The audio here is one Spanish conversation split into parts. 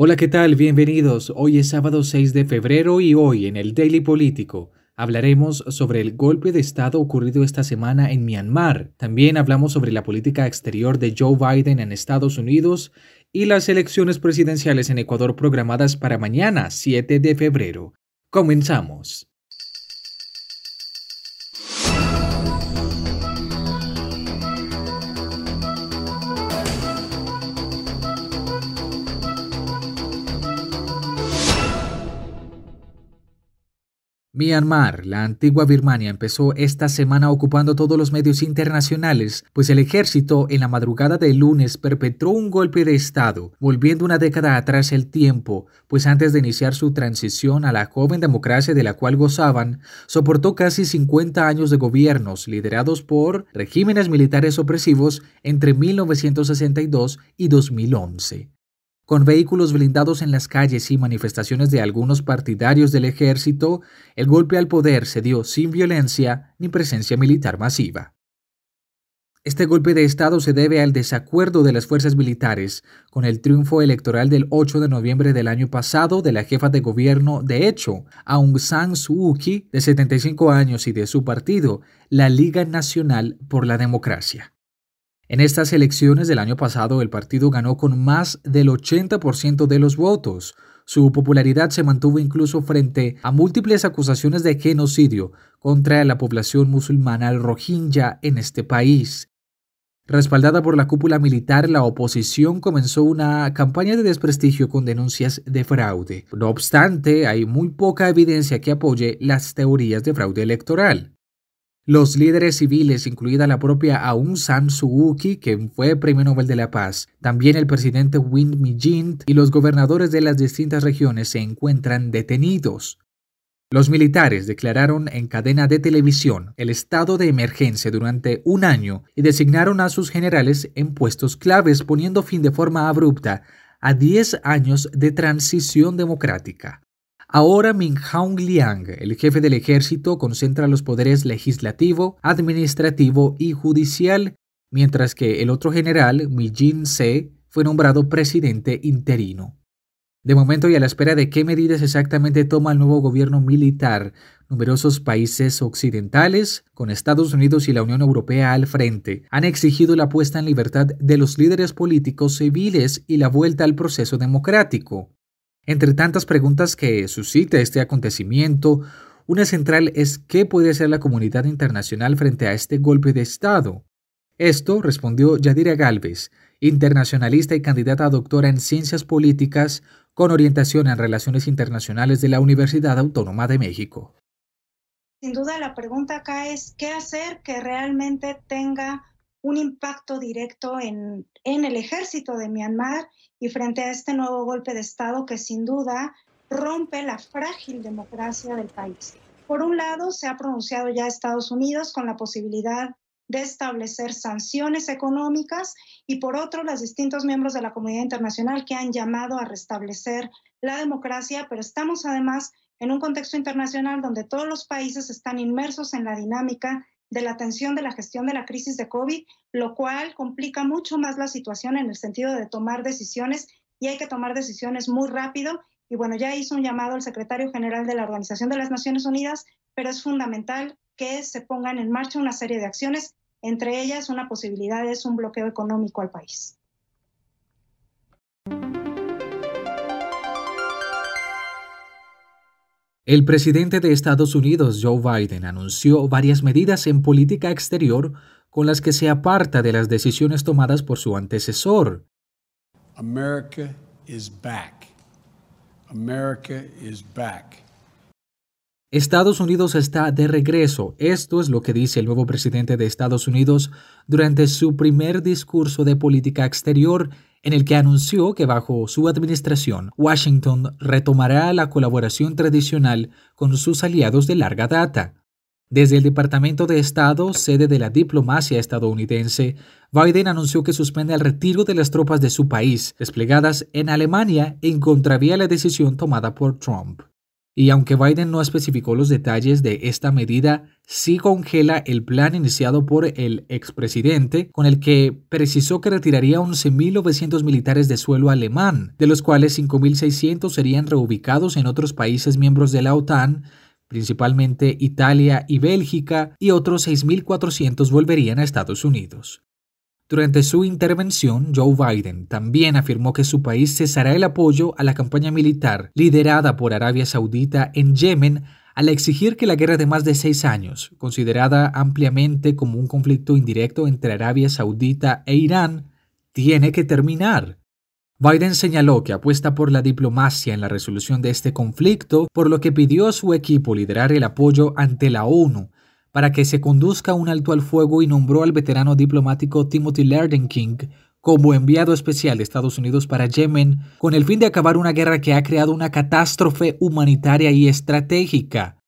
Hola, ¿qué tal? Bienvenidos. Hoy es sábado 6 de febrero y hoy en el Daily Político hablaremos sobre el golpe de Estado ocurrido esta semana en Myanmar. También hablamos sobre la política exterior de Joe Biden en Estados Unidos y las elecciones presidenciales en Ecuador programadas para mañana, 7 de febrero. Comenzamos. Myanmar, la antigua Birmania, empezó esta semana ocupando todos los medios internacionales, pues el ejército en la madrugada del lunes perpetró un golpe de Estado, volviendo una década atrás el tiempo, pues antes de iniciar su transición a la joven democracia de la cual gozaban, soportó casi 50 años de gobiernos liderados por regímenes militares opresivos entre 1962 y 2011 con vehículos blindados en las calles y manifestaciones de algunos partidarios del ejército, el golpe al poder se dio sin violencia ni presencia militar masiva. Este golpe de Estado se debe al desacuerdo de las fuerzas militares con el triunfo electoral del 8 de noviembre del año pasado de la jefa de gobierno, de hecho, Aung San Suu Kyi, de 75 años, y de su partido, la Liga Nacional por la Democracia. En estas elecciones del año pasado el partido ganó con más del 80% de los votos. Su popularidad se mantuvo incluso frente a múltiples acusaciones de genocidio contra la población musulmana rohingya en este país. Respaldada por la cúpula militar, la oposición comenzó una campaña de desprestigio con denuncias de fraude. No obstante, hay muy poca evidencia que apoye las teorías de fraude electoral. Los líderes civiles, incluida la propia Aung San Suu Kyi, que fue Premio Nobel de la Paz, también el presidente Win Myint y los gobernadores de las distintas regiones se encuentran detenidos. Los militares declararon en cadena de televisión el estado de emergencia durante un año y designaron a sus generales en puestos claves poniendo fin de forma abrupta a 10 años de transición democrática. Ahora Min Aung Liang, el jefe del ejército, concentra los poderes legislativo, administrativo y judicial, mientras que el otro general, Mi Jin Se, fue nombrado presidente interino. De momento y a la espera de qué medidas exactamente toma el nuevo gobierno militar, numerosos países occidentales, con Estados Unidos y la Unión Europea al frente, han exigido la puesta en libertad de los líderes políticos civiles y la vuelta al proceso democrático. Entre tantas preguntas que suscita este acontecimiento, una central es qué puede hacer la comunidad internacional frente a este golpe de Estado. Esto respondió Yadira Galvez, internacionalista y candidata a doctora en ciencias políticas con orientación en relaciones internacionales de la Universidad Autónoma de México. Sin duda la pregunta acá es qué hacer que realmente tenga un impacto directo en, en el ejército de Myanmar y frente a este nuevo golpe de Estado que sin duda rompe la frágil democracia del país. Por un lado, se ha pronunciado ya Estados Unidos con la posibilidad de establecer sanciones económicas y por otro, los distintos miembros de la comunidad internacional que han llamado a restablecer la democracia, pero estamos además en un contexto internacional donde todos los países están inmersos en la dinámica de la atención de la gestión de la crisis de COVID, lo cual complica mucho más la situación en el sentido de tomar decisiones y hay que tomar decisiones muy rápido. Y bueno, ya hizo un llamado el secretario general de la Organización de las Naciones Unidas, pero es fundamental que se pongan en marcha una serie de acciones, entre ellas una posibilidad es un bloqueo económico al país. El presidente de Estados Unidos, Joe Biden, anunció varias medidas en política exterior con las que se aparta de las decisiones tomadas por su antecesor. America is back. America is back. Estados Unidos está de regreso. Esto es lo que dice el nuevo presidente de Estados Unidos durante su primer discurso de política exterior en el que anunció que bajo su administración Washington retomará la colaboración tradicional con sus aliados de larga data. Desde el Departamento de Estado, sede de la diplomacia estadounidense, Biden anunció que suspende el retiro de las tropas de su país desplegadas en Alemania en contravía a la decisión tomada por Trump. Y aunque Biden no especificó los detalles de esta medida, sí congela el plan iniciado por el expresidente, con el que precisó que retiraría 11.900 militares de suelo alemán, de los cuales 5.600 serían reubicados en otros países miembros de la OTAN, principalmente Italia y Bélgica, y otros 6.400 volverían a Estados Unidos. Durante su intervención, Joe Biden también afirmó que su país cesará el apoyo a la campaña militar liderada por Arabia Saudita en Yemen al exigir que la guerra de más de seis años, considerada ampliamente como un conflicto indirecto entre Arabia Saudita e Irán, tiene que terminar. Biden señaló que apuesta por la diplomacia en la resolución de este conflicto, por lo que pidió a su equipo liderar el apoyo ante la ONU para que se conduzca un alto al fuego y nombró al veterano diplomático Timothy Lerden King como enviado especial de Estados Unidos para Yemen con el fin de acabar una guerra que ha creado una catástrofe humanitaria y estratégica.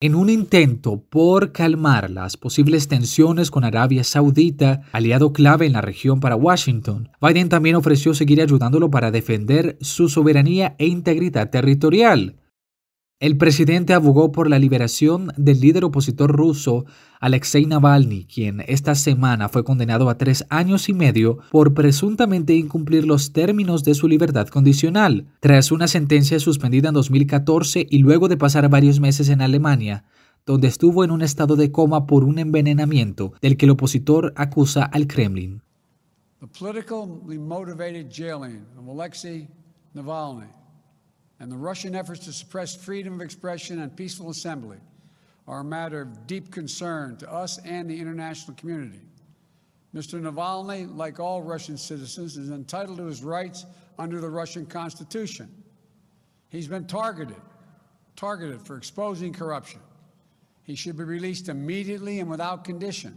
En un intento por calmar las posibles tensiones con Arabia Saudita, aliado clave en la región para Washington, Biden también ofreció seguir ayudándolo para defender su soberanía e integridad territorial. El presidente abogó por la liberación del líder opositor ruso Alexei Navalny, quien esta semana fue condenado a tres años y medio por presuntamente incumplir los términos de su libertad condicional, tras una sentencia suspendida en 2014 y luego de pasar varios meses en Alemania, donde estuvo en un estado de coma por un envenenamiento del que el opositor acusa al Kremlin. And the Russian efforts to suppress freedom of expression and peaceful assembly are a matter of deep concern to us and the international community. Mr. Navalny, like all Russian citizens, is entitled to his rights under the Russian Constitution. He's been targeted, targeted for exposing corruption. He should be released immediately and without condition.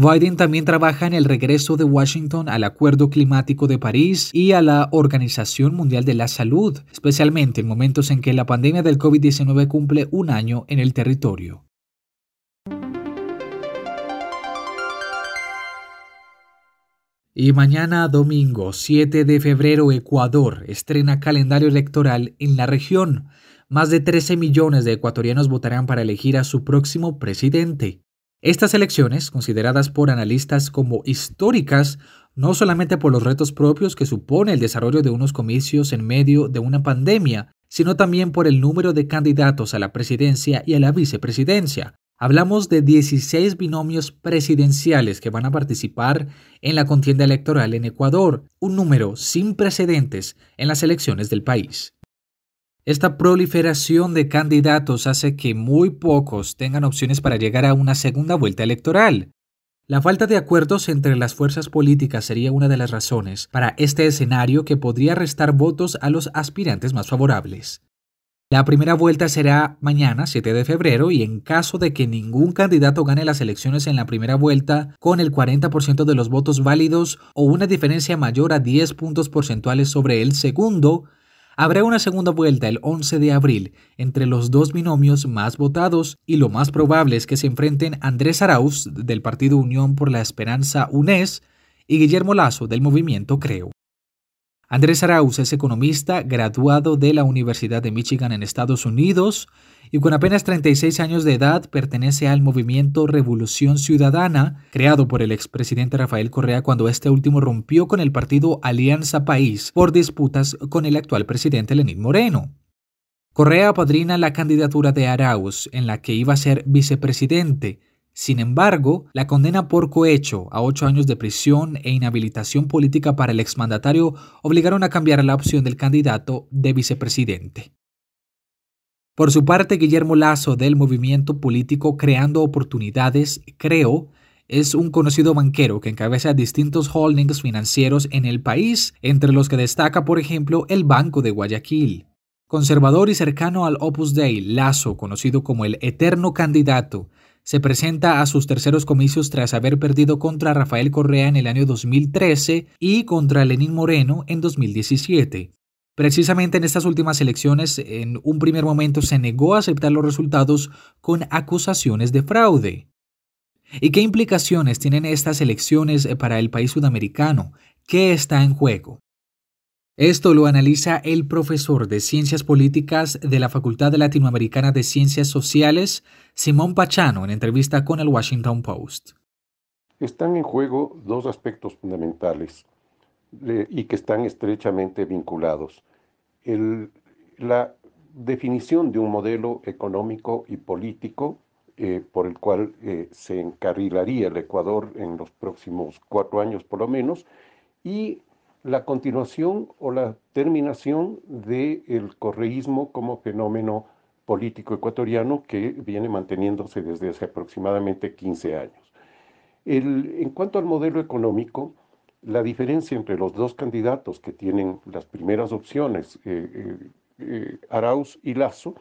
Biden también trabaja en el regreso de Washington al Acuerdo Climático de París y a la Organización Mundial de la Salud, especialmente en momentos en que la pandemia del COVID-19 cumple un año en el territorio. Y mañana domingo 7 de febrero Ecuador estrena calendario electoral en la región. Más de 13 millones de ecuatorianos votarán para elegir a su próximo presidente. Estas elecciones, consideradas por analistas como históricas, no solamente por los retos propios que supone el desarrollo de unos comicios en medio de una pandemia, sino también por el número de candidatos a la presidencia y a la vicepresidencia. Hablamos de 16 binomios presidenciales que van a participar en la contienda electoral en Ecuador, un número sin precedentes en las elecciones del país. Esta proliferación de candidatos hace que muy pocos tengan opciones para llegar a una segunda vuelta electoral. La falta de acuerdos entre las fuerzas políticas sería una de las razones para este escenario que podría restar votos a los aspirantes más favorables. La primera vuelta será mañana, 7 de febrero, y en caso de que ningún candidato gane las elecciones en la primera vuelta con el 40% de los votos válidos o una diferencia mayor a 10 puntos porcentuales sobre el segundo, Habrá una segunda vuelta el 11 de abril entre los dos binomios más votados y lo más probable es que se enfrenten Andrés Arauz del Partido Unión por la Esperanza UNES y Guillermo Lazo del Movimiento Creo. Andrés Arauz es economista graduado de la Universidad de Michigan en Estados Unidos y con apenas 36 años de edad pertenece al movimiento Revolución Ciudadana, creado por el expresidente Rafael Correa cuando este último rompió con el partido Alianza País por disputas con el actual presidente Lenín Moreno. Correa apadrina la candidatura de Arauz, en la que iba a ser vicepresidente. Sin embargo, la condena por cohecho a ocho años de prisión e inhabilitación política para el exmandatario obligaron a cambiar la opción del candidato de vicepresidente. Por su parte, Guillermo Lazo del movimiento político Creando Oportunidades, Creo, es un conocido banquero que encabeza distintos holdings financieros en el país, entre los que destaca, por ejemplo, el Banco de Guayaquil. Conservador y cercano al Opus Dei, Lazo, conocido como el eterno candidato, se presenta a sus terceros comicios tras haber perdido contra Rafael Correa en el año 2013 y contra Lenín Moreno en 2017. Precisamente en estas últimas elecciones, en un primer momento se negó a aceptar los resultados con acusaciones de fraude. ¿Y qué implicaciones tienen estas elecciones para el país sudamericano? ¿Qué está en juego? Esto lo analiza el profesor de Ciencias Políticas de la Facultad Latinoamericana de Ciencias Sociales, Simón Pachano, en entrevista con el Washington Post. Están en juego dos aspectos fundamentales eh, y que están estrechamente vinculados. la definición de un modelo económico y político eh, por el cual eh, se encarrilaría el Ecuador en los próximos cuatro años por lo menos, y la continuación o la terminación del correísmo como fenómeno político ecuatoriano que viene manteniéndose desde hace aproximadamente 15 años. en cuanto al modelo económico, la diferencia entre los dos candidatos que tienen las primeras opciones, eh, eh, eh, Arauz y Lazo,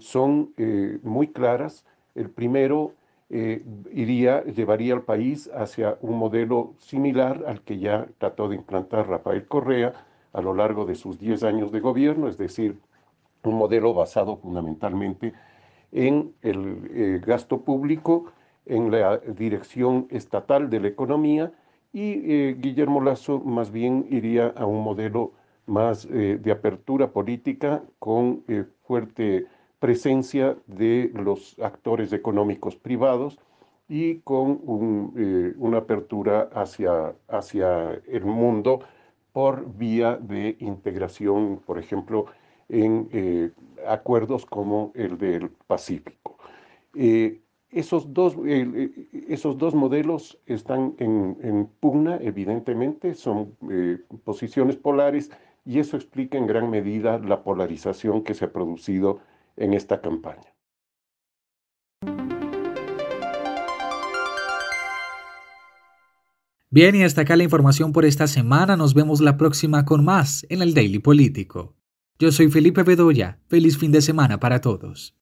son muy claras. El primero eh, iría, llevaría al país hacia un modelo similar al que ya trató de implantar Rafael Correa a lo largo de sus 10 años de gobierno, es decir, un modelo basado fundamentalmente en el eh, gasto público, en la dirección estatal de la economía y eh, Guillermo Lazo más bien iría a un modelo más de apertura política con fuerte presencia de los actores económicos privados y con eh, una apertura hacia, hacia el mundo por vía de integración, por ejemplo, en eh, acuerdos como el del Pacífico. Eh, esos, dos, esos dos modelos están en, en pugna, evidentemente, son posiciones polares y eso explica en gran medida la polarización que se ha producido en esta campaña. Bien, y hasta acá la información por esta semana. Nos vemos la próxima con más en el Daily Político. Yo soy Felipe Bedoya. Feliz fin de semana para todos.